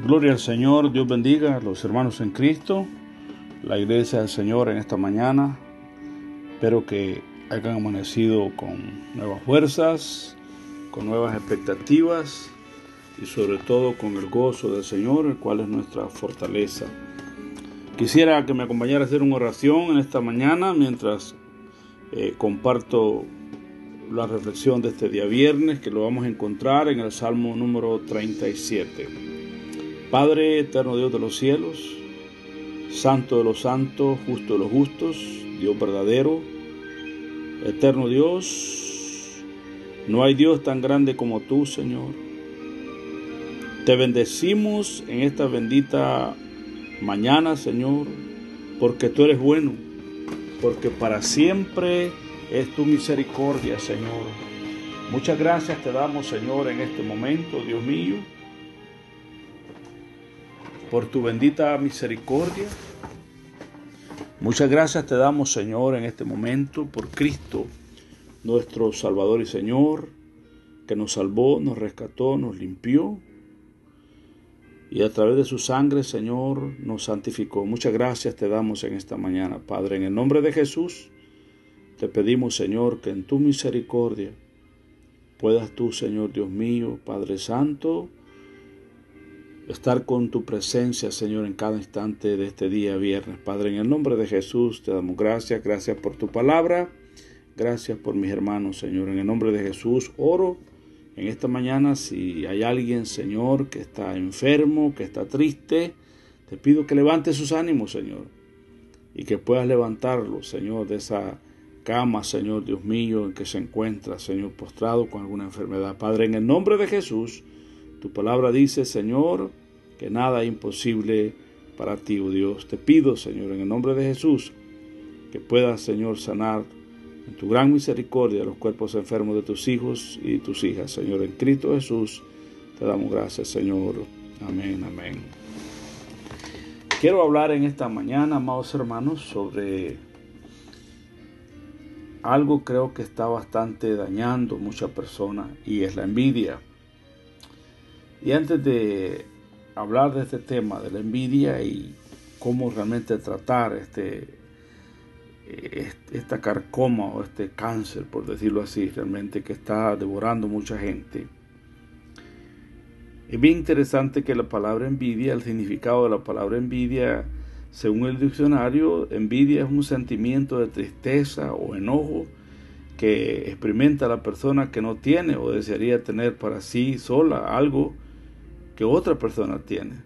Gloria al Señor, Dios bendiga a los hermanos en Cristo, la iglesia del Señor en esta mañana. Espero que hayan amanecido con nuevas fuerzas, con nuevas expectativas y sobre todo con el gozo del Señor, el cual es nuestra fortaleza. Quisiera que me acompañara a hacer una oración en esta mañana mientras eh, comparto la reflexión de este día viernes, que lo vamos a encontrar en el Salmo número 37. Padre eterno Dios de los cielos, Santo de los santos, justo de los justos, Dios verdadero, eterno Dios, no hay Dios tan grande como tú, Señor. Te bendecimos en esta bendita mañana, Señor, porque tú eres bueno, porque para siempre es tu misericordia, Señor. Muchas gracias te damos, Señor, en este momento, Dios mío, por tu bendita misericordia. Muchas gracias te damos, Señor, en este momento, por Cristo, nuestro Salvador y Señor, que nos salvó, nos rescató, nos limpió y a través de su sangre, Señor, nos santificó. Muchas gracias te damos en esta mañana, Padre. En el nombre de Jesús, te pedimos, Señor, que en tu misericordia puedas tú, Señor Dios mío, Padre Santo, estar con tu presencia, Señor, en cada instante de este día viernes. Padre, en el nombre de Jesús te damos gracias, gracias por tu palabra, gracias por mis hermanos, Señor. En el nombre de Jesús oro en esta mañana, si hay alguien, Señor, que está enfermo, que está triste, te pido que levante sus ánimos, Señor, y que puedas levantarlo, Señor, de esa cama, Señor Dios mío, en que se encuentra, Señor, postrado con alguna enfermedad. Padre, en el nombre de Jesús, tu palabra dice, Señor, que nada es imposible para ti, oh Dios. Te pido, Señor, en el nombre de Jesús, que puedas, Señor, sanar en tu gran misericordia los cuerpos enfermos de tus hijos y tus hijas, Señor, en Cristo Jesús. Te damos gracias, Señor. Amén, amén. Quiero hablar en esta mañana, amados hermanos, sobre algo creo que está bastante dañando a muchas personas y es la envidia. Y antes de hablar de este tema, de la envidia y cómo realmente tratar este, esta carcoma o este cáncer, por decirlo así, realmente que está devorando mucha gente. Es bien interesante que la palabra envidia, el significado de la palabra envidia, según el diccionario, envidia es un sentimiento de tristeza o enojo que experimenta la persona que no tiene o desearía tener para sí sola algo que otra persona tiene.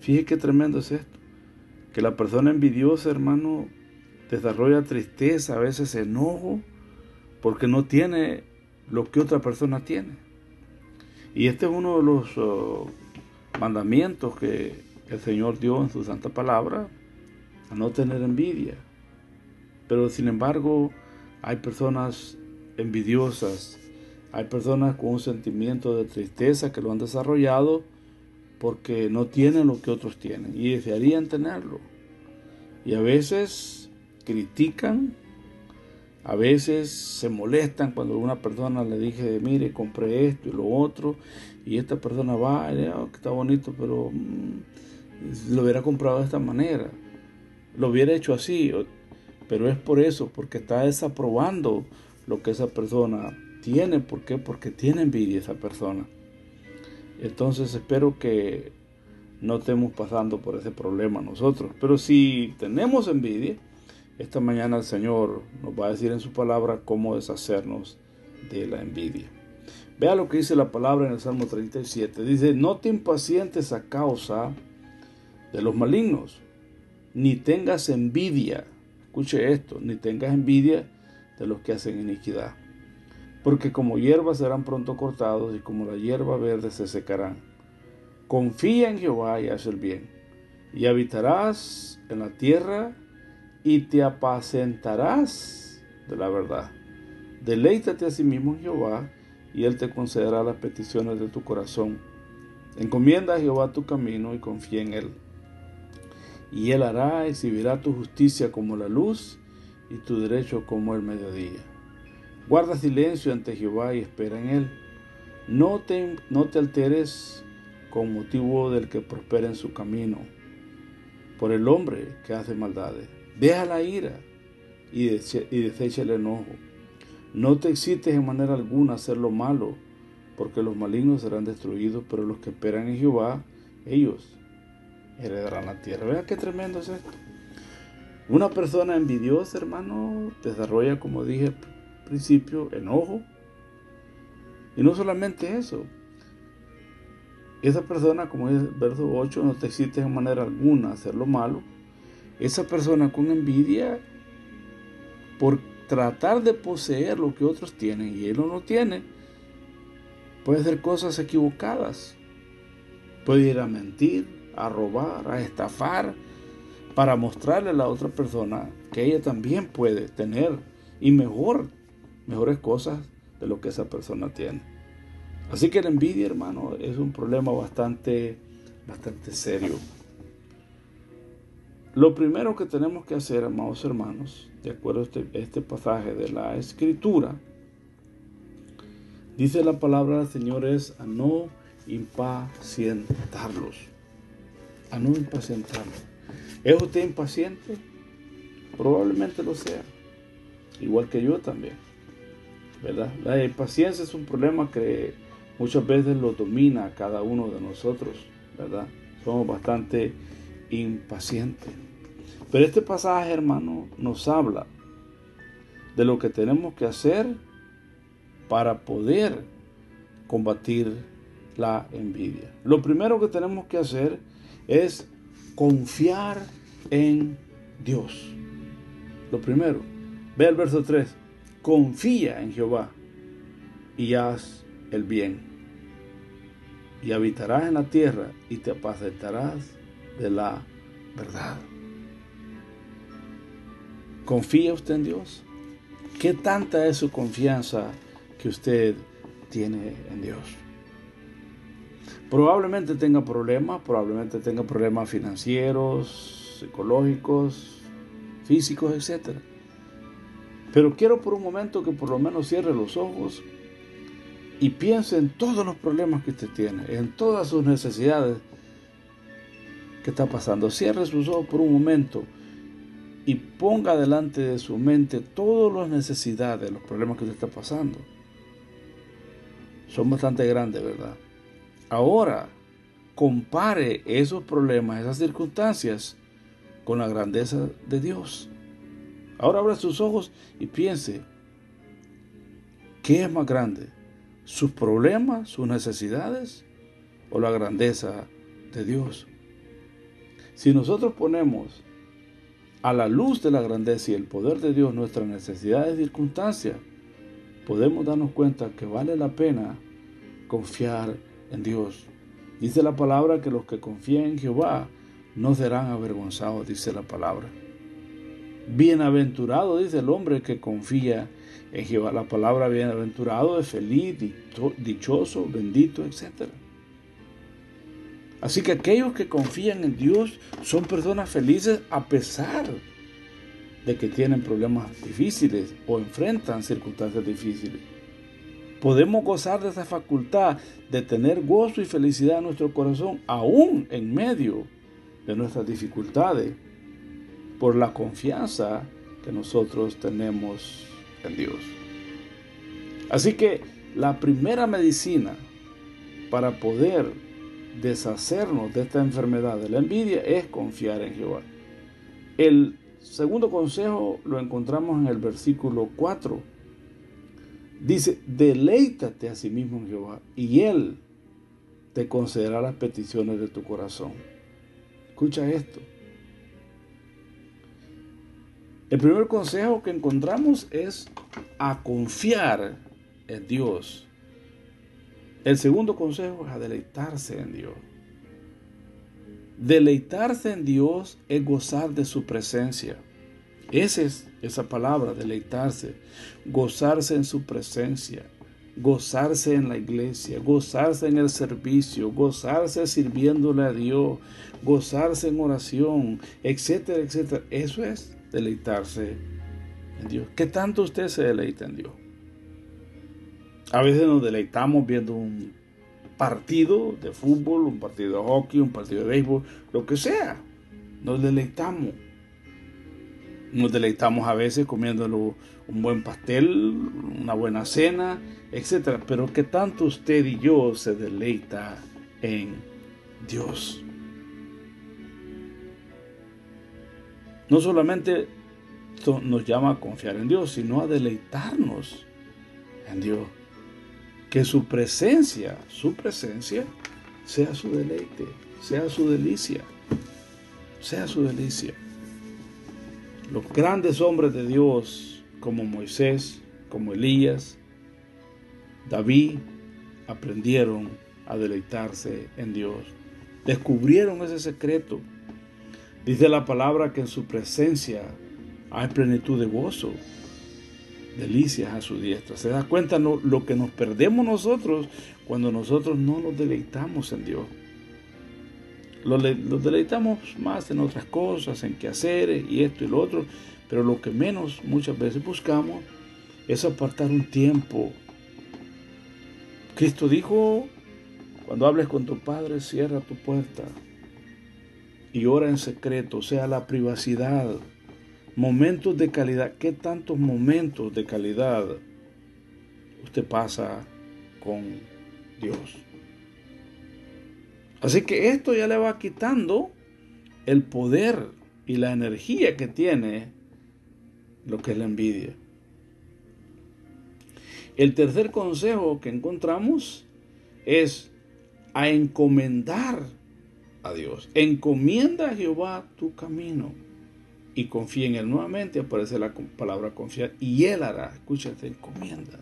Fíjese qué tremendo es esto. Que la persona envidiosa, hermano, desarrolla tristeza, a veces enojo, porque no tiene lo que otra persona tiene. Y este es uno de los uh, mandamientos que el Señor dio en su santa palabra, a no tener envidia. Pero sin embargo, hay personas envidiosas, hay personas con un sentimiento de tristeza que lo han desarrollado porque no tienen lo que otros tienen y desearían tenerlo. Y a veces critican, a veces se molestan cuando una persona le dije, mire, compré esto y lo otro, y esta persona va, y, oh, está bonito, pero mm, lo hubiera comprado de esta manera, lo hubiera hecho así, pero es por eso, porque está desaprobando lo que esa persona tiene, ¿por qué? Porque tiene envidia esa persona. Entonces espero que no estemos pasando por ese problema nosotros, pero si tenemos envidia, esta mañana el Señor nos va a decir en su palabra cómo deshacernos de la envidia. Vea lo que dice la palabra en el Salmo 37. Dice, no te impacientes a causa de los malignos, ni tengas envidia. Escuche esto, ni tengas envidia de los que hacen iniquidad. Porque como hierba serán pronto cortados y como la hierba verde se secarán. Confía en Jehová y haz el bien, y habitarás en la tierra y te apacentarás de la verdad. Deleítate a sí mismo en Jehová y Él te concederá las peticiones de tu corazón. Encomienda a Jehová tu camino y confía en Él. Y Él hará, exhibirá tu justicia como la luz y tu derecho como el mediodía. Guarda silencio ante Jehová y espera en Él. No te, no te alteres con motivo del que prospera en su camino, por el hombre que hace maldades. Deja la ira y, desecha el enojo. No te excites en manera alguna a hacer lo malo, porque los malignos serán destruidos, pero los que esperan en Jehová, ellos heredarán la tierra. Vea qué tremendo es esto. Una persona envidiosa, hermano, desarrolla, como dije principio, enojo. Y no solamente eso. Esa persona, como dice el verso 8, no te existe en manera alguna hacer lo malo. Esa persona con envidia, por tratar de poseer lo que otros tienen y él no tiene, puede hacer cosas equivocadas. Puede ir a mentir, a robar, a estafar, para mostrarle a la otra persona que ella también puede tener y mejor, mejores cosas de lo que esa persona tiene. Así que la envidia, hermano, es un problema bastante, bastante serio. Lo primero que tenemos que hacer, amados hermanos, de acuerdo a este, este pasaje de la escritura, dice la palabra del Señor es a no impacientarlos. A no impacientarlos. ¿Es usted impaciente? Probablemente lo sea. Igual que yo también. La impaciencia es un problema que muchas veces lo domina a cada uno de nosotros. ¿Verdad? Somos bastante impacientes. Pero este pasaje, hermano, nos habla de lo que tenemos que hacer para poder combatir la envidia. Lo primero que tenemos que hacer es confiar en Dios. Lo primero, ve el verso 3, confía en Jehová y haz el bien. Y habitarás en la tierra y te apacentarás de la verdad. ¿Confía usted en Dios? ¿Qué tanta es su confianza que usted tiene en Dios? Probablemente tenga problemas, probablemente tenga problemas financieros, psicológicos, físicos, etc. Pero quiero por un momento que por lo menos cierre los ojos y piense en todos los problemas que usted tiene, en todas sus necesidades que está pasando. Cierre sus ojos por un momento y ponga delante de su mente todas las necesidades, los problemas que usted está pasando. Son bastante grandes, ¿verdad? Ahora, compare esos problemas, esas circunstancias con la grandeza de Dios. Ahora abra sus ojos y piense, ¿qué es más grande? ¿Sus problemas, sus necesidades o la grandeza de Dios? Si nosotros ponemos a la luz de la grandeza y el poder de Dios nuestras necesidades y circunstancias, podemos darnos cuenta que vale la pena confiar en Dios. Dice la palabra que los que confían en Jehová no serán avergonzados, dice la palabra. Bienaventurado, dice el hombre que confía en Jehová. La palabra bienaventurado es feliz, dichoso, bendito, etc. Así que aquellos que confían en Dios son personas felices a pesar de que tienen problemas difíciles o enfrentan circunstancias difíciles podemos gozar de esa facultad de tener gozo y felicidad en nuestro corazón, aún en medio de nuestras dificultades, por la confianza que nosotros tenemos en Dios. Así que la primera medicina para poder deshacernos de esta enfermedad de la envidia es confiar en Jehová. El segundo consejo lo encontramos en el versículo 4 Dice, deleítate a sí mismo en Jehová y Él te concederá las peticiones de tu corazón. Escucha esto. El primer consejo que encontramos es a confiar en Dios. El segundo consejo es a deleitarse en Dios. Deleitarse en Dios es gozar de su presencia. Esa es esa palabra, deleitarse, gozarse en su presencia, gozarse en la iglesia, gozarse en el servicio, gozarse sirviéndole a Dios, gozarse en oración, etcétera, etcétera. Eso es deleitarse en Dios. ¿Qué tanto usted se deleita en Dios? A veces nos deleitamos viendo un partido de fútbol, un partido de hockey, un partido de béisbol, lo que sea. Nos deleitamos. Nos deleitamos a veces comiéndolo un buen pastel, una buena cena, etc. Pero que tanto usted y yo se deleita en Dios. No solamente nos llama a confiar en Dios, sino a deleitarnos en Dios. Que su presencia, su presencia, sea su deleite, sea su delicia, sea su delicia. Los grandes hombres de Dios, como Moisés, como Elías, David, aprendieron a deleitarse en Dios. Descubrieron ese secreto. Dice la palabra que en su presencia hay plenitud de gozo, delicias a su diestra. ¿Se da cuenta lo, lo que nos perdemos nosotros cuando nosotros no nos deleitamos en Dios? Los, deleitamos más en otras cosas, en quehaceres y esto y lo otro, pero lo que menos muchas veces buscamos es apartar un tiempo. Cristo dijo, cuando hables con tu Padre, cierra tu puerta y ora en secreto, o sea, la privacidad. Momentos de calidad. ¿Qué tantos momentos de calidad usted pasa con Dios? Así que esto ya le va quitando el poder y la energía que tiene lo que es la envidia. El tercer consejo que encontramos es a encomendar Dios. Encomienda a Jehová tu camino y confía en Él. Nuevamente aparece la palabra confiar y Él hará. Escúchate, encomienda.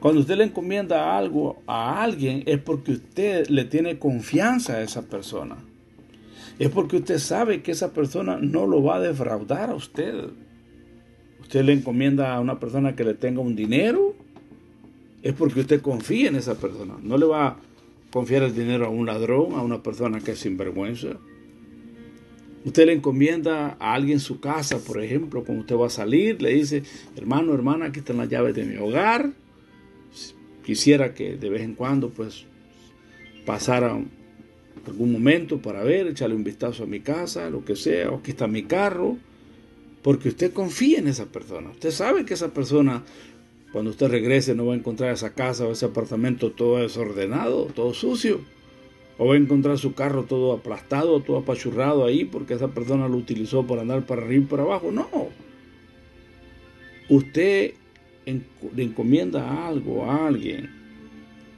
Cuando usted le encomienda algo a alguien es porque usted le tiene confianza a esa persona. Es porque usted sabe que esa persona no lo va a defraudar a usted. Usted le encomienda a una persona que le tenga un dinero, es porque usted confía en esa persona. No le va confiar el dinero a un ladrón, a una persona que es sinvergüenza. Usted le encomienda a alguien su casa, por ejemplo, cuando usted va a salir, le dice, hermano, hermana, aquí están las llaves de mi hogar. Quisiera que de vez en cuando, pues, pasara algún momento para ver, echarle un vistazo a mi casa, lo que sea, o aquí está mi carro, porque usted confía en esa persona. Usted sabe que esa persona, cuando usted regrese, no va a encontrar esa casa o ese apartamento todo desordenado, todo sucio o va a encontrar su carro todo aplastado, todo apachurrado ahí porque esa persona lo utilizó para andar para arriba y para abajo. No. Usted le encomienda algo a alguien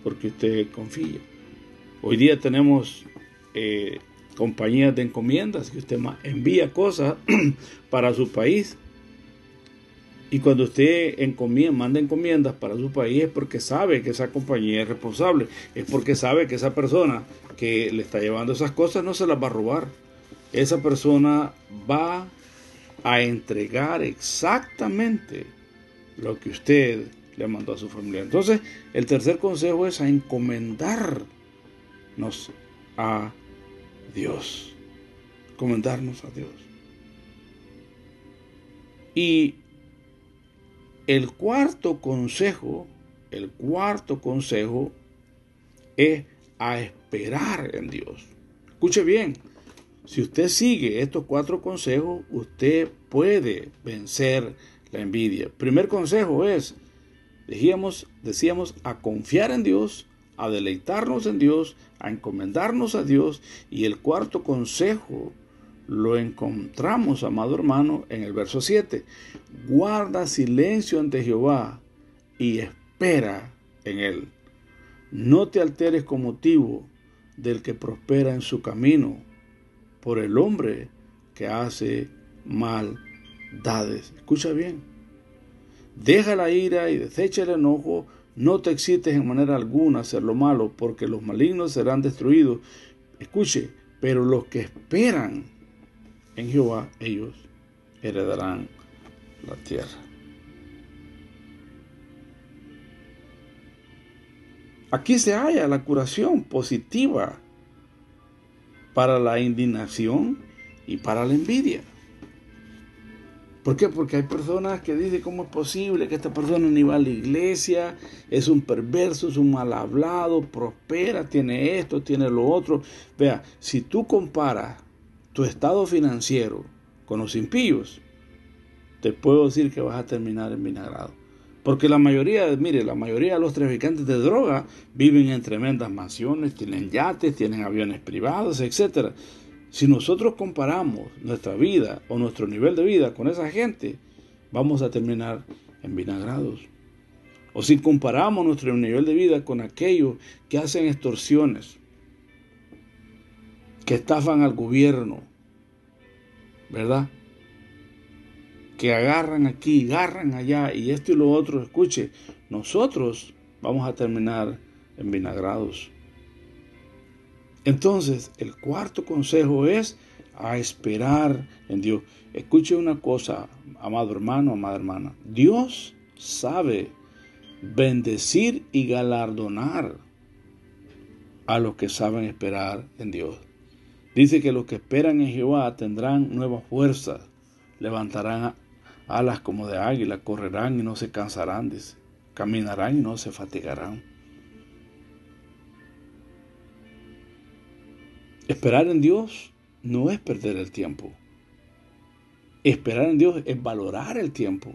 porque usted confía. Hoy día tenemos eh, compañías de encomiendas que usted envía cosas para su país y cuando usted manda encomiendas para su país es porque sabe que esa compañía es responsable, es porque sabe que esa persona que le está llevando esas cosas no se las va a robar. Esa persona va a entregar exactamente lo que usted le mandó a su familia. Entonces, el tercer consejo es a encomendarnos a Dios. Encomendarnos a Dios. Y el cuarto consejo, el cuarto consejo es a esperar en Dios. Escuche bien, si usted sigue estos cuatro consejos, usted puede vencer la envidia. Primer consejo es, decíamos, decíamos, a confiar en Dios, a deleitarnos en Dios, a encomendarnos a Dios. Y el cuarto consejo lo encontramos, amado hermano, en el verso 7. Guarda silencio ante Jehová y espera en él. No te alteres con motivo del que prospera en su camino, por el hombre que hace maldades. Escucha bien. Deja la ira y desecha el enojo. No te excites en manera alguna a hacer lo malo, porque los malignos serán destruidos. Escuche, pero los que esperan en Jehová, ellos heredarán la tierra. Aquí se halla la curación positiva para la indignación y para la envidia. ¿Por qué? Porque hay personas que dicen, ¿cómo es posible que esta persona ni va a la iglesia? Es un perverso, es un mal hablado, prospera, tiene esto, tiene lo otro. Vea, si tú comparas tu estado financiero con los impíos, te puedo decir que vas a terminar en vinagrado. Porque la mayoría, mire, la mayoría de los traficantes de droga viven en tremendas mansiones, tienen yates, tienen aviones privados, etc. Si nosotros comparamos nuestra vida o nuestro nivel de vida con esa gente, vamos a terminar en vinagrados. O si comparamos nuestro nivel de vida con aquellos que hacen extorsiones, estafan al gobierno, ¿verdad? Que agarran aquí, agarran allá y esto y lo otro, escuche, nosotros vamos a terminar en vinagrados. Entonces, el cuarto consejo es a esperar en Dios. Escuche una cosa, amado hermano, amada hermana. Dios sabe bendecir y galardonar a los que saben esperar en Dios. Dice que los que esperan en Jehová tendrán nuevas fuerzas, levantarán alas como de águila, correrán y no se cansarán, caminarán y no se fatigarán. Esperar en Dios no es perder el tiempo. Esperar en Dios es valorar el tiempo.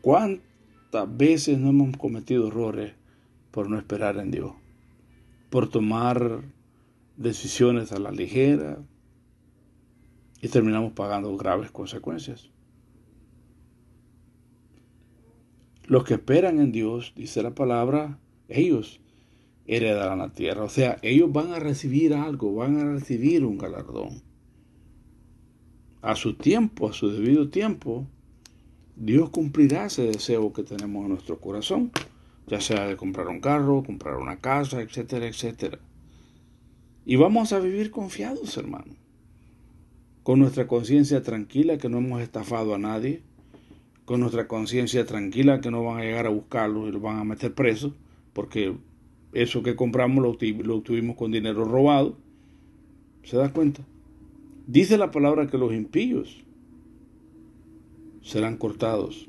¿Cuántas veces no hemos cometido errores por no esperar en Dios? Por tomar decisiones a la ligera y terminamos pagando graves consecuencias. Los que esperan en Dios, dice la palabra, ellos heredarán la tierra. O sea, ellos van a recibir algo, van a recibir un galardón. A su tiempo, a su debido tiempo, Dios cumplirá ese deseo que tenemos en nuestro corazón, ya sea de comprar un carro, comprar una casa, etcétera, etcétera. Y vamos a vivir confiados, hermano, con nuestra conciencia tranquila que no hemos estafado a nadie, con nuestra conciencia tranquila que no van a llegar a buscarlo y lo van a meter preso, porque eso que compramos lo, obtuvimos con dinero robado. ¿Se da cuenta? Dice la palabra que los impíos serán cortados.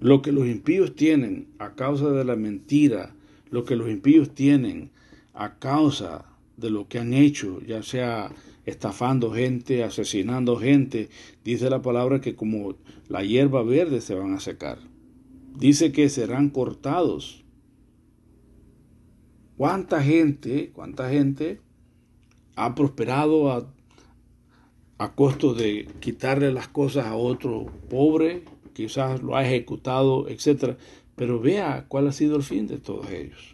Lo que los impíos tienen a causa de la mentira, lo que los impíos tienen a causa de lo que han hecho, ya sea estafando gente, asesinando gente, dice la palabra que como la hierba verde se van a secar. Dice que serán cortados. ¿Cuánta gente, cuánta gente ha prosperado a, a costo de quitarle las cosas a otro pobre? Quizás lo ha ejecutado, etc. Pero vea cuál ha sido el fin de todos ellos.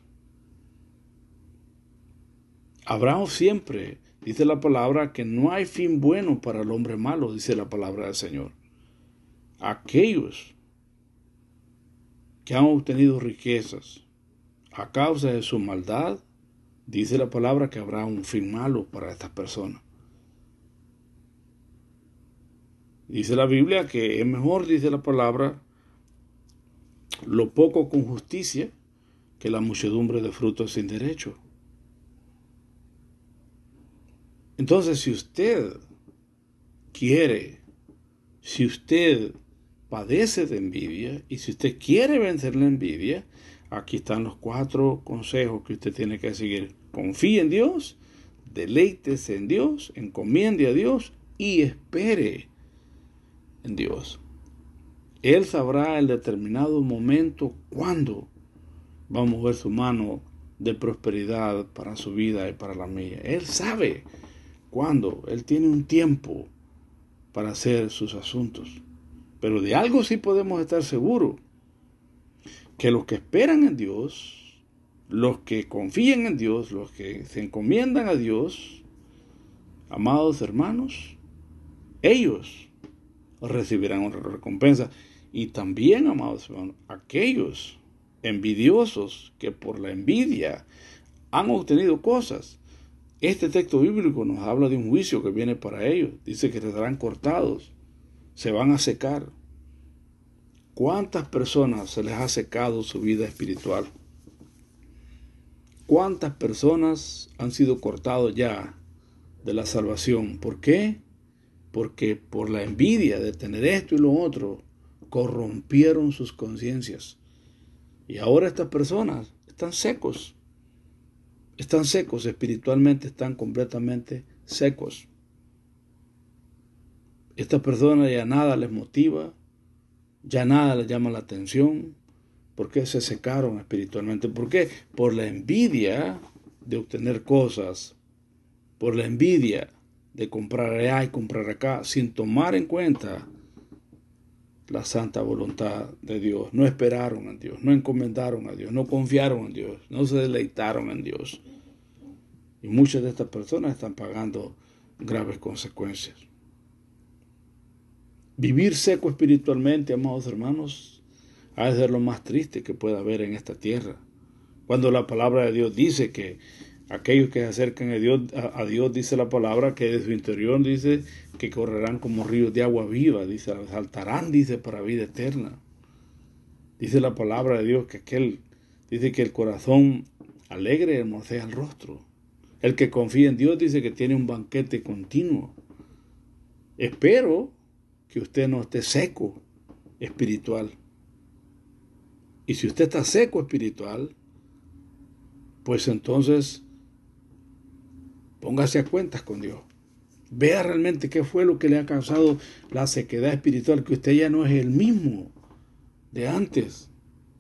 Abraham siempre dice la palabra que no hay fin bueno para el hombre malo, dice la palabra del Señor. Aquellos que han obtenido riquezas, a causa de su maldad, dice la palabra que habrá un fin malo para estas personas. Dice la Biblia que es mejor, dice la palabra, lo poco con justicia que la muchedumbre de frutos sin derecho. Entonces, si usted quiere, si usted padece de envidia y si usted quiere vencer la envidia, Aquí están los cuatro consejos que usted tiene que seguir. Confíe en Dios, deleítese en Dios, encomiende a Dios y espere en Dios. Él sabrá el determinado momento cuándo va a mover su mano de prosperidad para su vida y para la mía. Él sabe cuándo. Él tiene un tiempo para hacer sus asuntos. Pero de algo sí podemos estar seguros que los que esperan en Dios, los que confían en Dios, los que se encomiendan a Dios, amados hermanos, ellos recibirán una recompensa. Y también, amados hermanos, aquellos envidiosos que por la envidia han obtenido cosas. Este texto bíblico nos habla de un juicio que viene para ellos. Dice que serán cortados, se van a secar. ¿Cuántas personas se les ha secado su vida espiritual? ¿Cuántas personas han sido cortados ya de la salvación? ¿Por qué? porque por la envidia de tener esto y lo otro, corrompieron sus conciencias. Y ahora estas personas están secos. Están secos espiritualmente, están completamente secos. Estas personas ya nada les motiva, ya nada les llama la atención, porque se secaron espiritualmente. ¿Por qué? Por la envidia de obtener cosas, por la envidia de comprar allá y comprar acá, sin tomar en cuenta la santa voluntad de Dios. No esperaron a Dios, no encomendaron a Dios, no confiaron en Dios, no se deleitaron en Dios. Y muchas de estas personas están pagando graves consecuencias. Vivir seco espiritualmente, amados hermanos, ha de ser lo más triste que pueda haber en esta tierra. Cuando la palabra de Dios dice que aquellos que se acercan a Dios, a, Dios dice la palabra que de su interior dice que correrán como ríos de agua viva, dice, saltarán, dice, para vida eterna. Dice la palabra de Dios que aquel, dice que el corazón alegre hermosea el rostro. El que confía en Dios dice que tiene un banquete continuo. Espero que usted no esté seco espiritual. Y si usted está seco espiritual, pues entonces póngase a cuentas con Dios. Vea realmente qué fue lo que le ha causado la sequedad espiritual, que usted ya no es el mismo de antes.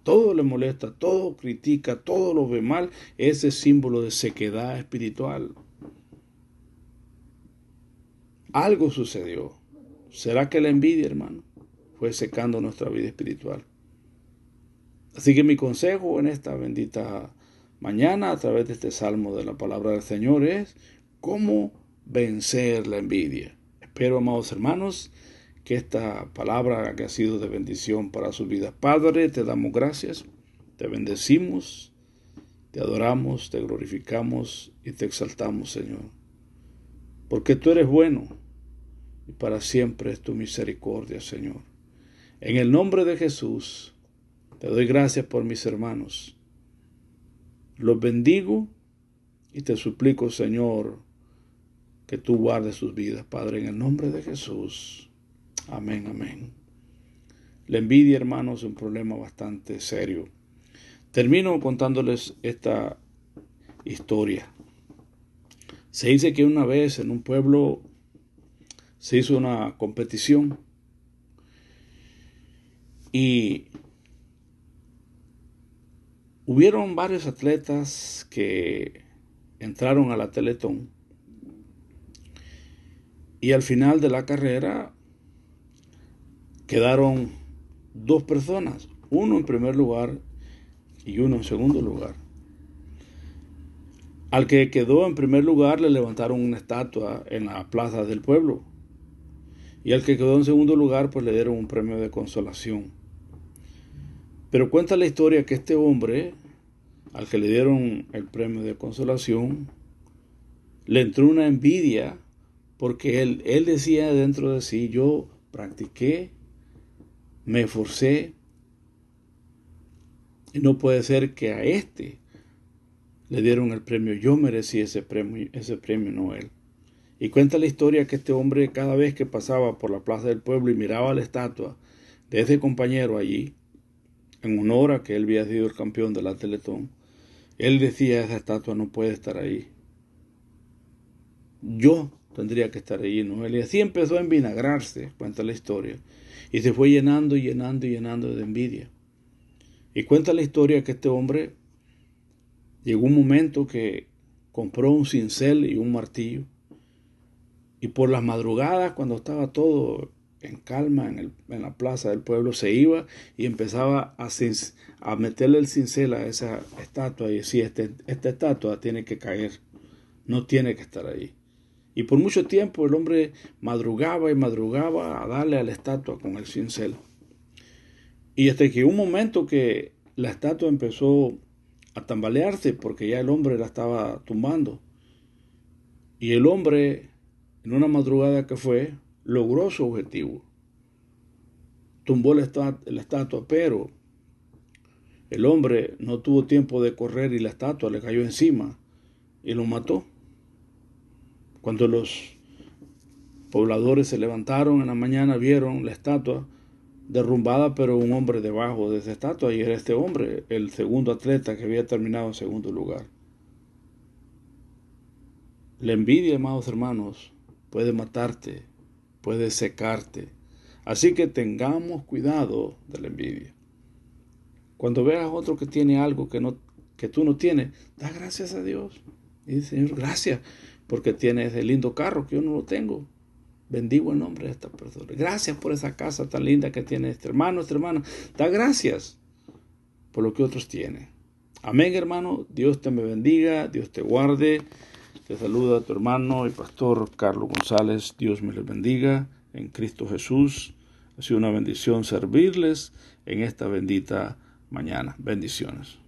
Todo le molesta, todo critica, todo lo ve mal. Ese símbolo de sequedad espiritual. Algo sucedió. ¿Será que la envidia, hermano, fue secando nuestra vida espiritual? Así que mi consejo en esta bendita mañana a través de este salmo de la palabra del Señor es cómo vencer la envidia. Espero, amados hermanos, que esta palabra que ha sido de bendición para su vida. Padre, te damos gracias, te bendecimos, te adoramos, te glorificamos y te exaltamos, Señor. Porque tú eres bueno y para siempre es tu misericordia, Señor. En el nombre de Jesús, te doy gracias por mis hermanos. Los bendigo y te suplico, Señor, que tú guardes sus vidas, Padre, en el nombre de Jesús. Amén, amén. La envidia, hermanos, es un problema bastante serio. Termino contándoles esta historia. Se dice que una vez en un pueblo se hizo una competición y hubieron varios atletas que entraron a la Teletón y al final de la carrera quedaron dos personas, uno en primer lugar y uno en segundo lugar. Al que quedó en primer lugar le levantaron una estatua en la plaza del pueblo. Y al que quedó en segundo lugar pues le dieron un premio de consolación. Pero cuenta la historia que este hombre, al que le dieron el premio de consolación, le entró una envidia porque él, él decía dentro de sí, yo practiqué me esforcé y no puede ser que a este le dieron el premio. Yo merecí ese premio, ese premio. Y cuenta la historia que este hombre cada vez que pasaba por la plaza del pueblo y miraba la estatua de ese compañero allí, en honor a que él había sido el campeón de la Teletón, él decía, esa estatua no puede estar ahí. Yo tendría que estar allí, ¿no? Y así empezó a envinagrarse, cuenta la historia. Y se fue llenando y llenando y llenando de envidia. Y cuenta la historia que este hombre llegó un momento que compró un cincel y un martillo. Y por las madrugadas, cuando estaba todo en calma en, la plaza del pueblo, se iba y empezaba a, a meterle el cincel a esa estatua y decía, este, esta estatua tiene que caer, no tiene que estar ahí. Y por mucho tiempo el hombre madrugaba y madrugaba a darle a la estatua con el cincel. Y hasta que un momento que la estatua empezó a tambalearse porque ya el hombre la estaba tumbando. Y el hombre, en una madrugada que fue, logró su objetivo. Tumbó la, estatua, pero el hombre no tuvo tiempo de correr y la estatua le cayó encima y lo mató. Cuando los Pobladores se levantaron en la mañana, vieron la estatua derrumbada, pero un hombre debajo de esa estatua, y era este hombre, el segundo atleta que había terminado en segundo lugar. La envidia, amados hermanos, puede matarte, puede secarte. Así que tengamos cuidado de la envidia. Cuando veas a otro que tiene algo que, no, que tú no tienes, da gracias a Dios. Y dice, Señor, gracias, porque tienes ese lindo carro que yo no lo tengo. Bendigo el nombre de esta persona. Gracias por esa casa tan linda que tiene este hermano, esta hermana. Da gracias por lo que otros tienen. Amén, hermano. Dios te me bendiga, Dios te guarde. Te saluda tu hermano y pastor Carlos González. Dios me les bendiga en Cristo Jesús. Ha sido una bendición servirles en esta bendita mañana. Bendiciones.